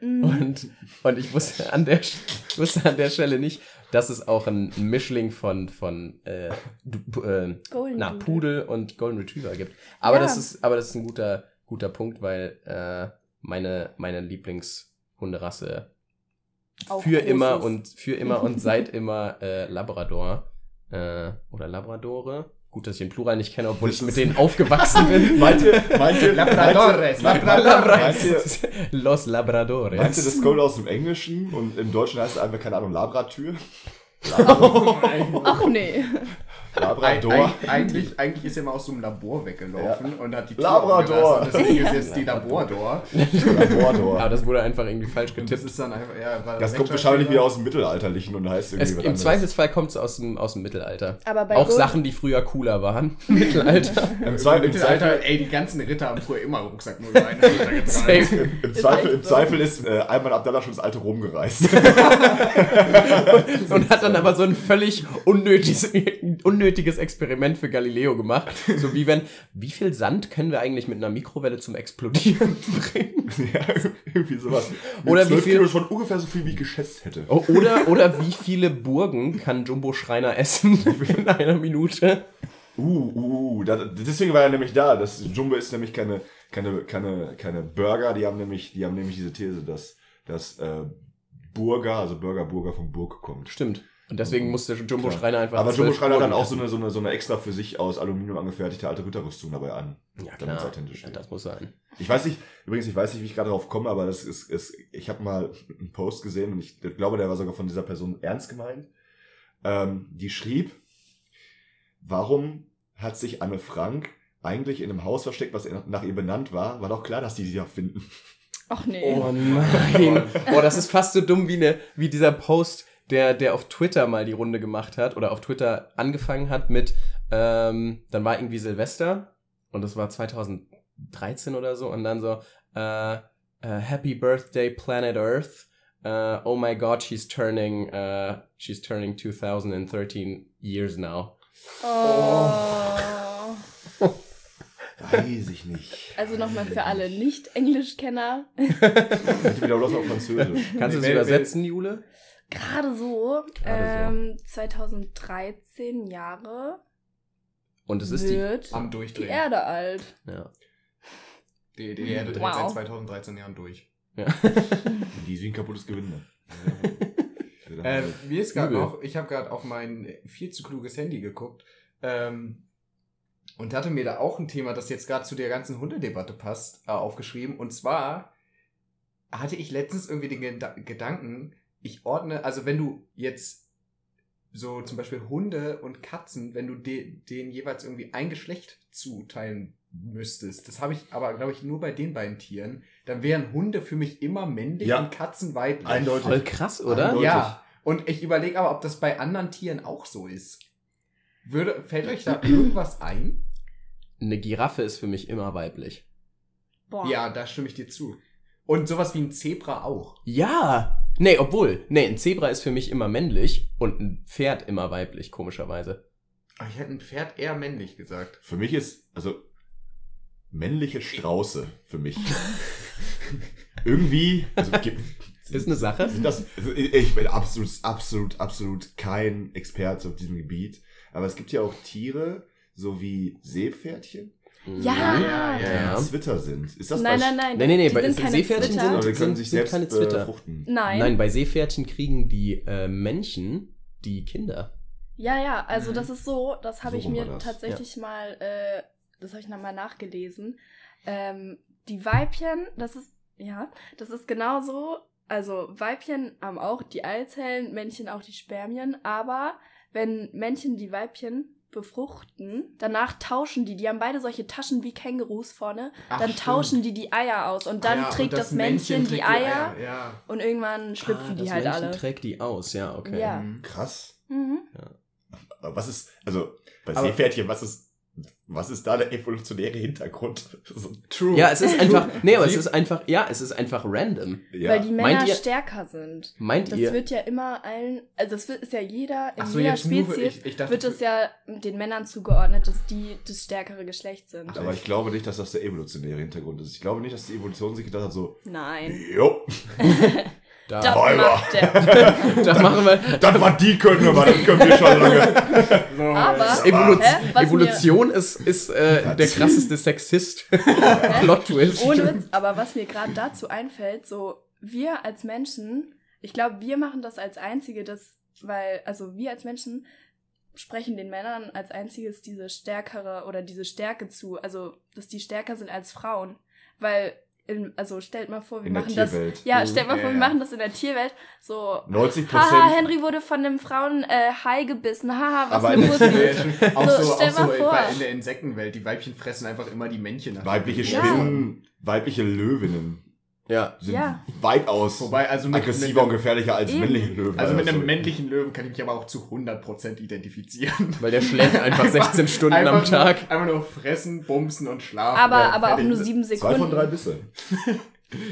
Mhm. und, und ich wusste an der, ich wusste an der Stelle nicht, dass es auch ein Mischling von, von äh, du, äh, na. Pudel und Golden Retriever gibt. Aber Ja. das ist, aber das ist ein guter, guter Punkt, weil äh, meine, meine Lieblingshunderasse Auch für immer ist. und für immer und seit immer äh, Labrador äh, oder Labradore. Gut, dass ich den Plural nicht kenne, obwohl ich mit denen aufgewachsen bin. Meint ihr, meint ihr, Labradores, meint ihr- Labradores. Meint ihr, Los Labradores. Meinst du, das kommt aus dem Englischen und im Deutschen heißt es einfach, keine Ahnung, Labratür? Ach nee. Lab Labrador. Eig- Eigentlich, eigentlich ist er mal aus so einem Labor weggelaufen und hat die Tür Labrador. Und Deswegen ist jetzt die Labrador. Labrador. Aber das wurde einfach irgendwie falsch Und das getippt. ist dann einfach, ja, war Das kommt wahrscheinlich wieder aus dem Mittelalterlichen und heißt irgendwie Es, was Im anderes. Zweifelsfall kommt es aus dem, aus dem Mittelalter. Aber bei Auch Gold- Sachen, die früher cooler waren. Mittelalter. Im, Zweifel, Im Mittelalter, ey, die ganzen Ritter haben früher immer Rucksack nur rein. getragen. Safe. im, Zweifel, im. Zweifel ist äh, Ayman Abdallah schon ins alte Rom gereist. und hat dann aber so ein völlig unnötiges, unnötiges Experiment für Galileo gemacht. So wie wenn, wie viel Sand können wir eigentlich mit einer Mikrowelle zum Explodieren bringen? ja, irgendwie sowas. Mit Oder wie 12 viel- Kilo schon ungefähr so viel, wie ich geschätzt hätte. Oder, oder wie viele Burgen kann Jumbo Schreiner essen in einer Minute? Uh, uh, uh, da, deswegen war er nämlich da. Das Jumbo ist nämlich keine, keine, keine, keine Burger. Die haben nämlich, die haben nämlich diese These, dass, dass äh, Burger, also Burger, Burger von Burg kommt. Stimmt. Und deswegen musste Jumbo Klar. Schreiner einfach. Aber Jumbo Schreiner hat dann auch so eine, so, eine, so eine extra für sich aus Aluminium angefertigte alte Ritterrüstung dabei an. Ja, damit es klar. authentisch Ja, das muss sein. Ich weiß nicht, übrigens, ich weiß nicht, wie ich gerade darauf komme, aber das ist, ist ich habe mal einen Post gesehen und ich glaube, der war sogar von dieser Person ernst gemeint. Ähm, die schrieb, warum hat sich Anne Frank eigentlich in einem Haus versteckt, was nach ihr benannt war? War doch klar, dass die sie ja finden. Ach nee. Oh nein. Boah, das ist fast so dumm wie, ne, wie dieser Post, der, der auf Twitter mal die Runde gemacht hat oder auf Twitter angefangen hat mit, ähm, dann war irgendwie Silvester und das war 2013 oder so und dann so, äh, äh, Happy Birthday Planet Earth. Uh, oh my God, she's turning, uh, she's turning 2013 years now. Oh. Weiß ich nicht. Also nochmal für alle Nicht-Englischkenner. Bitte wieder los auf Französisch. Kannst du es übersetzen, Jule? Gerade so, Gerade ähm, 2013 Jahre Und es ist die. wird Am die Durchdrehen. Erde alt. Ja. Die, die Erde dreht Wow. seit 2013 Jahren durch. ja. Die sind ein kaputtes Gewinde. Ähm, mir ist gerade noch, ich habe gerade auf mein viel zu kluges Handy geguckt ähm, und hatte mir da auch ein Thema, das jetzt gerade zu der ganzen Hundedebatte passt, äh, aufgeschrieben. Und zwar hatte ich letztens irgendwie den Geda Gedanken, ich ordne, also wenn du jetzt so zum Beispiel Hunde und Katzen, wenn du de denen jeweils irgendwie ein Geschlecht zuteilen müsstest, das habe ich aber, glaube ich, nur bei den beiden Tieren, dann wären Hunde für mich immer männlich Ja. und Katzen weiblich. Eindeutig. Voll krass, oder? Eindeutig. Ja, und ich überlege aber, ob das bei anderen Tieren auch so ist. Würde, fällt euch da irgendwas ein? Eine Giraffe ist für mich immer weiblich. Boah. Ja, da stimme ich dir zu. Und sowas wie ein Zebra auch. Ja! Nee, obwohl. Nee, ein Zebra ist für mich immer männlich und ein Pferd immer weiblich, komischerweise. Aber ich hätte ein Pferd eher männlich gesagt. Für mich ist, also, männliche Strauße für mich. Irgendwie, also, gibt- Ist eine Sache. sind das, also ich bin absolut, absolut, absolut kein Experte auf diesem Gebiet. Aber es gibt ja auch Tiere, so wie Seepferdchen, Ja. Ja, ja, die ja. Zwitter sind. Ist das Nein, nein, nein. Nee, nee, die bei sind Seepferdchen. Oder die sind- können sich sind selbst keine Zwitter. befruchten. Nein. Nein, bei Seepferdchen kriegen die äh, Männchen die Kinder. Ja, ja, also das ist so, das habe So ich mir tatsächlich mal, äh, das habe ich nochmal nachgelesen. Ähm, die Weibchen, das ist, ja, das ist genauso, also Weibchen haben auch die Eizellen, Männchen auch die Spermien, aber wenn Männchen die Weibchen befruchten, danach tauschen die, die haben beide solche Taschen wie Kängurus vorne, Ach, dann stimmt. tauschen die die Eier aus und dann Ja, trägt und das, Männchen, die trägt Eier, Ja. und irgendwann schlüpfen Ah, die das halt Männchen alle. trägt die aus, ja, okay. Ja. Mhm. Krass. Mhm. Aber was ist, also, bei Seepferdchen, was ist, was ist da der evolutionäre Hintergrund? So, True. Ja, es ist einfach, nee, aber es ist einfach, ja, es ist einfach random. ja. Weil die Meint Männer ihr- stärker sind. Meint Das ihr, wird ja immer allen, also das wird, ist ja jeder, in so, jeder Spezies ich- ich dachte, wird es ja den Männern zugeordnet, dass die das stärkere Geschlecht sind. Aber ich glaube nicht, dass das der evolutionäre Hintergrund ist. Ich glaube nicht, dass die Evolution sich gedacht hat, so, Nein. jo, da, Das macht der. da machen wir, das war die können aber das können wir schon lange. Aber, Evolu Hä? Evolution ist, ist äh, der krasseste Sexist. Plot Twist. ohne Witz, aber was mir gerade dazu einfällt, so wir als Menschen, ich glaube, wir machen das als einzige, das, weil, also wir als Menschen sprechen den Männern als einziges diese stärkere oder diese Stärke zu, also dass die stärker sind als Frauen. Weil in, also stellt mal vor, wir In machen das. Ja, Mhm. stellt mal Ja, vor, wir ja. machen das in der Tierwelt. So, 90 haha. Henry wurde von einem Frauen äh, Hai gebissen. Haha, was Aber eine in der Pussy. auch So, so, stell auch so mal vor. bei- in der Insektenwelt. Die Weibchen fressen einfach immer die Männchen. nach. Weibliche Ja. Spinnen, weibliche Löwinnen Ja. sind Ja. weitaus Wobei, also mit, aggressiver und mit, gefährlicher als Eben. männliche Löwen. also mit einem sorry. männlichen Löwen kann ich mich aber auch zu 100% identifizieren. Weil der schläft einfach 16 Stunden am Einfach Tag. Nur, einfach nur fressen, bumsen und schlafen. Aber, Ja, aber auch nur sieben Zwei Sekunden. von drei Bisse.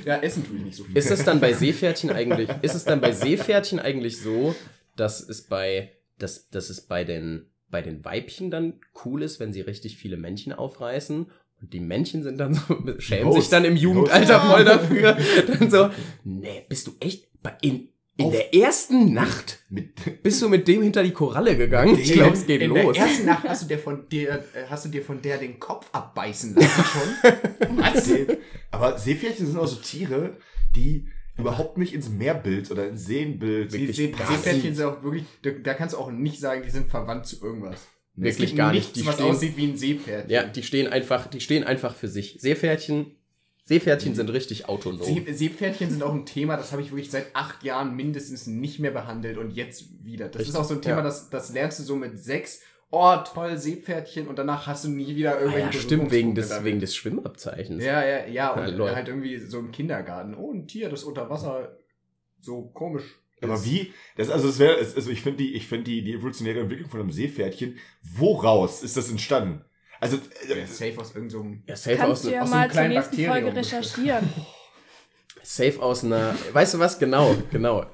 Ja, essen tue ich nicht so viel. Ist es dann bei Seepferdchen eigentlich, ist es dann bei Seepferdchen eigentlich so, dass es bei, dass, dass es bei den, bei den Weibchen dann cool ist, wenn sie richtig viele Männchen aufreißen und die Männchen sind dann so, schämen Host. sich dann im Jugendalter Host. voll dafür. Dann so, nee, bist du echt in, in Auf- der ersten Nacht Mit, bist du mit dem hinter die Koralle gegangen? Ich glaube, es geht in los. der ersten Nacht hast du dir von der, äh, hast du dir von der den Kopf abbeißen lassen schon? Was? aber Seepferdchen sind auch so Tiere, die überhaupt nicht ins Meerbild oder ins Seenbild. See, Wirklich See, Seepferdchen sind auch wirklich, da, da kannst du auch nicht sagen, die sind verwandt zu irgendwas. Wirklich es gibt gar nichts, nicht. Die was stehen- aussieht wie ein Seepferdchen. Ja, die stehen einfach, die stehen einfach für sich. Seepferdchen, Seepferdchen sind richtig autonom. See, Seepferdchen sind auch ein Thema, das habe ich wirklich seit acht Jahren mindestens nicht mehr behandelt und jetzt wieder. Das Richtig, ist auch so ein Thema, ja. das, das lernst du so mit sechs. Oh, toll, Seepferdchen und danach hast du nie wieder Ah irgendwelche ja, stimmt, wegen des, damit. wegen des Schwimmabzeichens. Ja, ja, ja, und Ja, halt irgendwie so im Kindergarten. Oh, ein Tier, das unter Wasser so komisch. Aber wie? Das, also, es wäre, also ich finde die, ich finde die, die evolutionäre Entwicklung von einem Seepferdchen, woraus ist das entstanden? Also, Ja, äh, safe aus irgendeinem. Ja, safe Kannst aus, du ja aus so einem mal zur kleinen nächsten Bakterium Folge recherchieren. safe aus einer. Weißt du was? Genau, genau.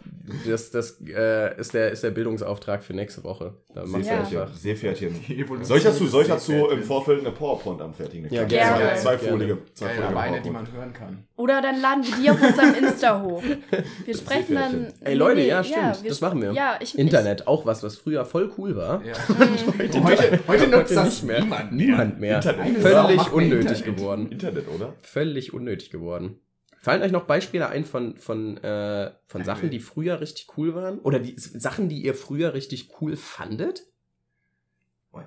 Das, das äh, ist, der, ist der Bildungsauftrag für nächste Woche. Da machen wir Seepferdchen. einfach. Seepferdchen. Soll ich dazu, soll ich dazu im. Vorfeld eine PowerPoint anfertigen? Eine Ja, gerne. Zwei- Gerne. Zweifolige, Geil, zweifolige aber eine, die man hören kann. Oder dann laden wir die auf unserem Insta hoch. Wir sprechen dann. Ey, Leute, Nee, ja, stimmt. wir das machen wir. Ja, ich, Internet, auch was, was früher voll cool war. Ja. Ich, heute, heute nutzt Heute das nicht mehr. niemand mehr. Niemand mehr. Internet. Völlig unnötig Internet. geworden. Internet, oder? Völlig unnötig geworden. Fallen euch noch Beispiele ein von, von, äh, von Sachen, die früher richtig cool waren? Oder die Sachen, die ihr früher richtig cool fandet?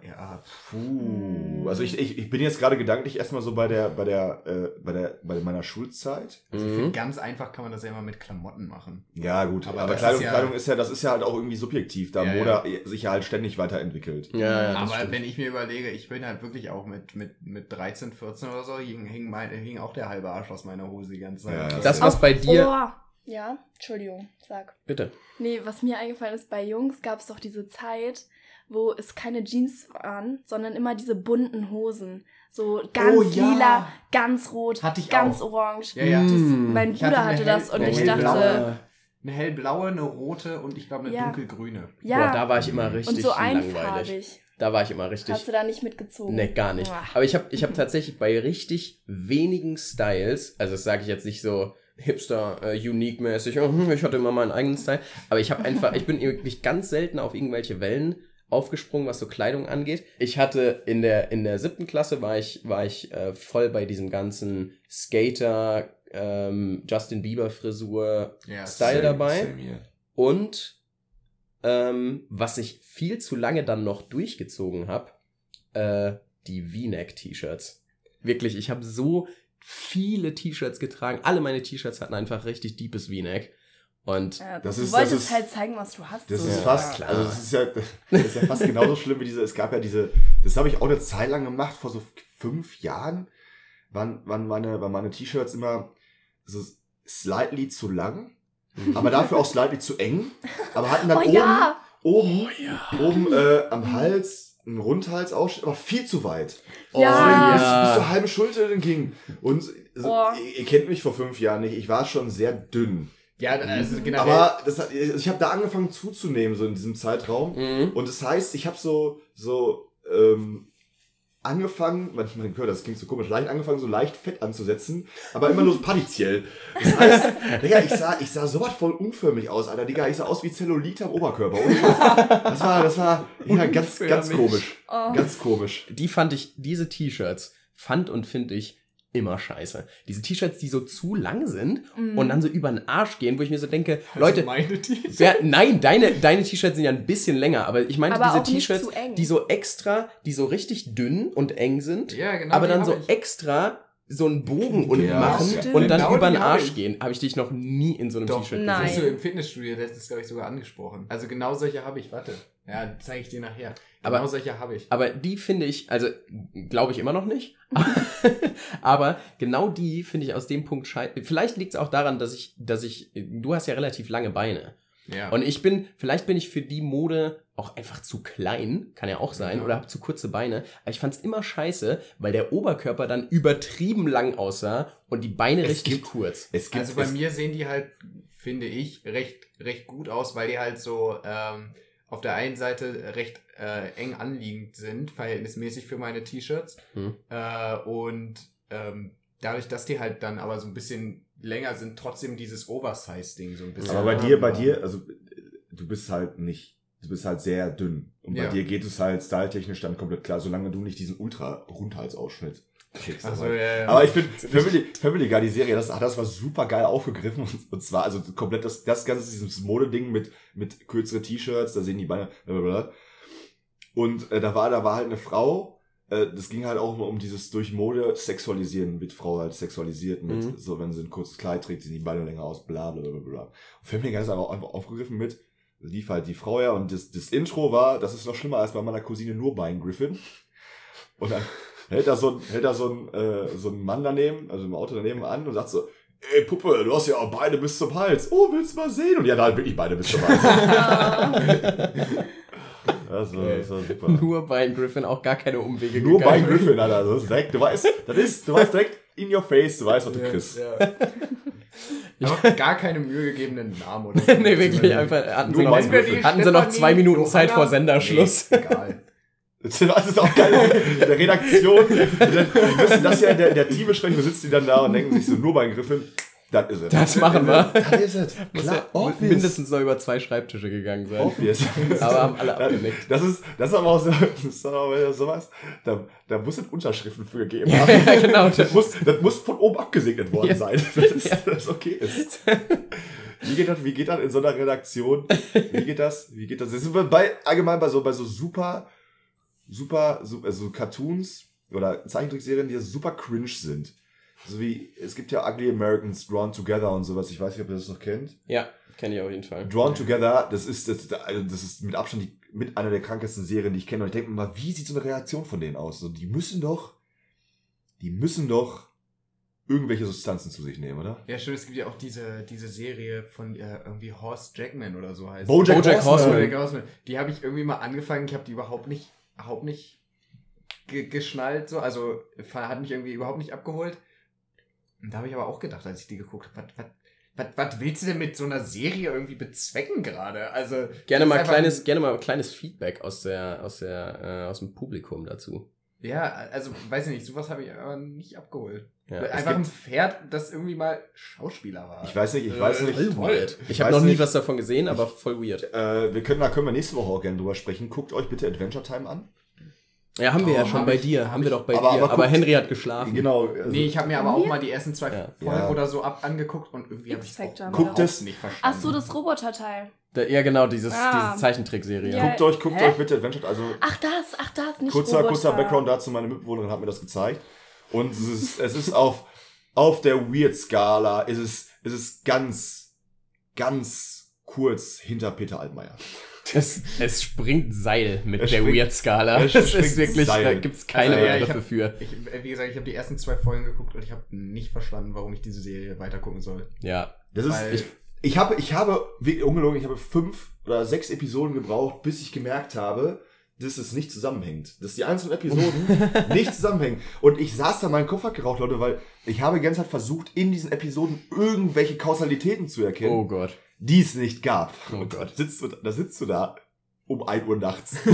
Ja, puh. Also ich, ich, ich bin jetzt gerade gedanklich erstmal so bei der, bei der, äh, bei der, bei meiner Schulzeit. Also ich Mhm. finde, ganz einfach kann man das ja immer mit Klamotten machen. Ja, gut, Aber aber, das Kleidung, ist ja- Kleidung ist ja, das ist ja halt auch irgendwie subjektiv, da Ja, Mode sich ja halt ständig weiterentwickelt. Ja, ja, das Aber stimmt. wenn ich mir überlege, ich bin halt wirklich auch mit, mit, mit 13, 14 oder so, hing, hing, mein, hing auch der halbe Arsch aus meiner Hose die ganze Zeit. Ja, ja. Das, was bei dir. Oh, ja, Entschuldigung, sag. Bitte. Nee, was mir eingefallen ist, bei Jungs gab es doch diese Zeit, wo es keine Jeans waren, sondern immer diese bunten Hosen. So ganz Oh, ja. lila, ganz rot, Hatte ich ganz auch. orange. Ja, ja. Das, Mm. mein Ich hatte Bruder eine hatte das und ich dachte, Eine hellblaue, eine rote und ich glaube eine Ja. dunkelgrüne. ja, Boah, da war ich immer richtig und so langweilig. einfarbig. Da war ich immer richtig. Hast du da nicht mitgezogen? Nee, gar nicht. Ach. Aber ich habe ich hab tatsächlich bei richtig wenigen Styles, also das sage ich jetzt nicht so hipster, äh, unique-mäßig, oh, hm, ich hatte immer meinen eigenen Style, aber ich habe einfach, ich bin wirklich ganz selten auf irgendwelche Wellen aufgesprungen, was so Kleidung angeht. Ich hatte in der, in der siebten Klasse war ich, war ich äh, voll bei diesem ganzen Skater, ähm, Justin Bieber Frisur Ja, Style Same- dabei. same. Und ähm, was ich viel zu lange dann noch durchgezogen habe, äh, die V-Neck-T-Shirts. Wirklich, ich habe so viele T-Shirts getragen. Alle meine T-Shirts hatten einfach richtig deepes V-Neck. Und Ja, Das du ist- wolltest das ist- halt zeigen, was du hast. Das so. ist Ja, fast, klar. also das ist ja, das ist ja fast genauso schlimm wie diese, es gab ja diese, das habe ich auch eine Zeit lang gemacht, vor so fünf Jahren, waren, waren meine, waren meine T-Shirts immer so slightly zu lang, aber dafür auch slightly zu eng, aber hatten dann Oh oben, ja! oben, oben äh, am Hals einen Rundhalsausschnitt, aber viel zu weit. Ja. Bis, bis zur halben Schulter ging. Und so, Oh. ihr, ihr kennt mich vor fünf Jahren nicht, ich war schon sehr dünn. Ja, also generell. Aber das, hat- ich habe da angefangen zuzunehmen, so in diesem Zeitraum. Mhm. Und das heißt, ich habe so, so ähm, angefangen, man, man hört, das klingt so komisch, leicht angefangen, so leicht Fett anzusetzen, aber immer nur so partiell. Das heißt, Digga, ich sah, ich sah sowas voll unförmig aus, Alter. Digga, ich sah aus wie Zellulite am Oberkörper. Das war, das war ja, ganz, ganz komisch. Oh. Ganz komisch. die fand ich, diese T-Shirts fand und finde ich immer scheiße. Diese T-Shirts, die so zu lang sind Mhm. und dann so über den Arsch gehen, wo ich mir so denke, Also Leute, meine T-Shirts. wer, nein, deine, deine T-Shirts sind ja ein bisschen länger, aber ich meinte Aber diese T-Shirts, die so extra, die so richtig dünn und eng sind, Ja, genau. aber dann so ich. extra so einen Bogen unten Ja, machen stimmt. und dann Genau über den Arsch ich. gehen. Habe ich dich noch nie in so einem T-Shirt Nein. Das gesehen. hast du im Fitnessstudio letztens, glaube ich, sogar angesprochen. Also genau solche habe ich, warte. Ja, zeige ich dir nachher. Genau Aber- solche habe ich. Aber die finde ich, also glaube ich immer noch nicht. aber genau die finde ich aus dem Punkt scheiße. Vielleicht liegt es auch daran, dass ich, dass ich, du hast ja relativ lange Beine. Ja. Und ich bin, vielleicht bin ich für die Mode auch einfach zu klein, kann ja auch sein, Ja. oder habe zu kurze Beine. Aber ich fand es immer scheiße, weil der Oberkörper dann übertrieben lang aussah und die Beine Es richtig gibt- kurz. Es gibt also bei mir sehen die halt, finde ich, recht, recht gut aus, weil die halt so ähm, auf der einen Seite recht äh, eng anliegend sind, verhältnismäßig für meine T-Shirts. Hm. Äh, und ähm, dadurch, dass die halt dann aber so ein bisschen länger sind, trotzdem dieses Oversize-Ding so ein bisschen. Aber bei dir, bei dir, also du bist halt nicht, du bist halt sehr dünn. Und bei Ja. dir geht es halt styletechnisch dann komplett klar, solange du nicht diesen Ultra-Rundhalsausschnitt kriegst. Ach so, Aber- ja, ja. Aber ich finde, Family, Family Guy, die Serie, das hat das was super geil aufgegriffen. Und, zwar, also komplett das, das ganze, dieses Modeding mit, mit kürzere T-Shirts, da sehen die Beine, blablabla. Und äh, da war, da war halt eine Frau, äh, das ging halt auch um dieses durch Mode sexualisieren, wird Frau halt sexualisiert mit, Mhm. so wenn sie ein kurzes Kleid trägt, sehen die Beine länger aus, bla bla bla bla. Und Family Guy ist aber auch einfach aufgegriffen mit, lief halt die Frau ja und das, das Intro war, das ist noch schlimmer als bei meiner Cousine nur Bein Griffin. Und dann hält da so ein, hält da so ein, äh, so ein Mann daneben, also im Auto daneben an und sagt so, ey Puppe, du hast ja auch Beine bis zum Hals. Oh, willst du mal sehen? Und die hat halt wirklich Beine bis zum Hals. Das war, das war super. Nur bei Griffin auch gar keine Umwege Nur gegangen. Bein Griffin, Alter. Das ist direkt, du weißt, das ist, du weißt direkt in your face, du weißt, was du Ja, kriegst. ja. Aber gar keine Mühe gegebenen Namen oder so. nee, wirklich einfach. Hatten sie Nur noch, hatten sie noch zwei Minuten Zeit vor Senderschluss. Nee, egal. Das ist auch geil. In der Redaktion, die müssen das ja in der, in der Teambesprechung sitzen die dann da und denken sich so, nur Bein Griffin, das ist es. Das machen wir. Das ist es. Muss Klar, ja obvious. mindestens noch über zwei Schreibtische gegangen sein. Obvious. Aber haben alle abgenickt. Das ist, das ist aber auch so, das ist aber sowas, da, da muss es Unterschriften für gegeben Ja, haben. ja, genau. Das muss, das muss von oben abgesegnet worden Ja. sein, dass es Ja. das okay ist. Wie geht das, wie geht das in so einer Redaktion? Wie geht das? Wie geht das? Das ist bei, allgemein bei so, bei so super, super, super also Cartoons oder Zeichentrickserien, die super cringe sind. So wie, es gibt ja Ugly Americans, Drawn Together und sowas. Ich weiß nicht, ob ihr das noch kennt. Ja, kenne ich auf jeden Fall. Drawn Together, das ist, das, also das ist mit Abstand die, mit einer der krankesten Serien, die ich kenne. Und ich denke mir mal, wie sieht so eine Reaktion von denen aus? So, die müssen doch, die müssen doch irgendwelche Substanzen zu sich nehmen, oder? Ja, stimmt, es gibt ja auch diese, diese Serie von äh, irgendwie Horst Jackman oder so heißt Bojack, Bojack Horseman. Horseman. Die habe ich irgendwie mal angefangen, ich habe die überhaupt nicht, überhaupt nicht ge geschnallt, so, also hat mich irgendwie überhaupt nicht abgeholt. Und da habe ich aber auch gedacht, als ich die geguckt habe, was, was, was willst du denn mit so einer Serie irgendwie bezwecken gerade? Also Gerne mal kleines, ein- gerne mal kleines Feedback aus der, aus der, äh, aus dem Publikum dazu. Ja, also weiß ich nicht, sowas habe ich aber nicht abgeholt. Ja, Einfach ein Pferd, das irgendwie mal Schauspieler war. Ich weiß nicht, ich weiß Äh, nicht. toll. weird. Ich Ich habe weiß noch nie was davon gesehen, aber voll weird. Äh, wir können, da können wir nächste Woche auch gerne drüber sprechen. Guckt euch bitte Adventure Time an. Ja, haben wir Oh, ja schon bei ich- dir. hab Haben wir doch bei aber- dir. aber Aber, Henry hat geschlafen. Genau. Also, Nee, ich habe mir aber auch wir? mal die ersten zwei Ja. Folgen Ja. oder so ab angeguckt und irgendwie habe ich auch Guckt es. nicht verstanden. Ach so, das Roboterteil. Da, ja, genau, dieses, Ah. diese Zeichentrickserie. Ja. guckt euch, guckt Hä? euch bitte Adventure Also Ach das, ach das, nicht kurzer, Roboter. kurzer Background dazu. Meine Mitbewohnerin hat mir das gezeigt. Und es ist, es ist auf, auf der Weird-Skala, ist es, ist es ganz, ganz kurz hinter Peter Altmaier. Es, es springt Seil mit Es der Weird-Skala. es Das springt ist wirklich, Seil. da gibt's keine Also, ja, ich Begriffe für. Ich, äh, wie gesagt, ich habe die ersten zwei Folgen geguckt und ich habe nicht verstanden, warum ich diese Serie weiter gucken soll. Ja. Das ist, ich, ich habe, ich habe, wie- ungelogen, ich habe fünf oder sechs Episoden gebraucht, bis ich gemerkt habe, dass es nicht zusammenhängt. Dass die einzelnen Episoden nicht zusammenhängen. Und ich saß da, mein Kopf hat geraucht, Leute, weil ich habe die ganze Zeit versucht, in diesen Episoden irgendwelche Kausalitäten zu erkennen, Oh Gott. Die es nicht gab. Oh Gott. Da sitzt, du- da sitzt du da um 1 Uhr nachts.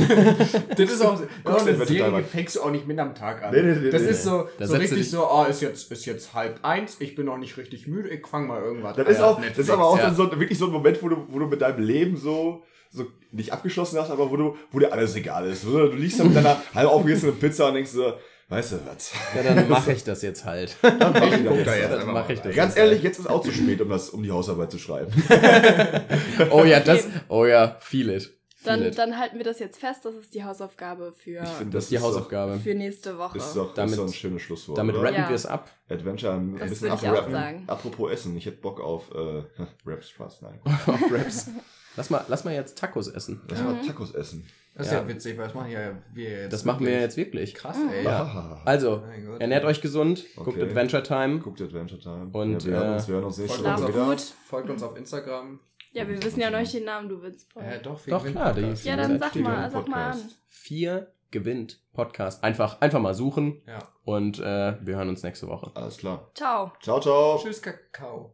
Das ist auch, auch du eine den Serie, fängst du auch nicht mit am Tag an. Nee, nee, nee, das nee, ist so, Da so richtig so, ah, ist jetzt, ist jetzt halb eins, ich bin noch nicht richtig müde, ich fang mal irgendwas Das an ist, auch, das Netflix. ist aber auch ja. dann so, wirklich so ein Moment, wo du, wo du mit deinem Leben so, so nicht abgeschlossen hast, aber wo du, wo dir alles egal ist. Du liegst da mit deiner halb aufgegessenen Pizza und denkst so, weißt du was? Ja, dann mache ich das jetzt halt. Dann mach ich Ich guck das da jetzt. jetzt Dann mache mal ich das. Ganz ehrlich, jetzt ist auch zu spät, um das, um die Hausarbeit zu schreiben. Oh ja, das. Oh ja, feel it. Dann, it. dann halten wir das jetzt fest. Das ist die Hausaufgabe für, Ich finde, Das ist die Hausaufgabe. für nächste Woche. Ist doch, Damit- ist doch ein schönes Schlusswort. Damit rappen Ja. wir es ab. Adventure ein Das bisschen auch abrappen. sagen. Apropos Essen, ich hätte Bock auf äh, Raps, Spaß, nein. auf Raps. Lass mal, lass mal jetzt Tacos essen. Lass mal Tacos essen. Das ist Ja. ja, witzig, weil das machen ja wir jetzt. Das machen wir wirklich. jetzt wirklich. Krass, ey. Ja. Also, ernährt euch gesund, guckt Okay. Adventure Time. Guckt Adventure Time. Und, ja, wir, hören äh, uns, wir hören uns nächste Folgt Schlaf uns, Woche auf, wieder. gut. folgt uns auf Instagram. ja, wir wissen ja noch nicht den Namen, du willst. Äh, doch, wir Doch, gewinnen klar, die- Podcast. ja, dann sag mal, sag mal an. Vier gewinnt Podcast. Einfach, einfach mal suchen Ja. und äh, wir hören uns nächste Woche. Alles klar. Ciao. Ciao, ciao. Tschüss, Kakao.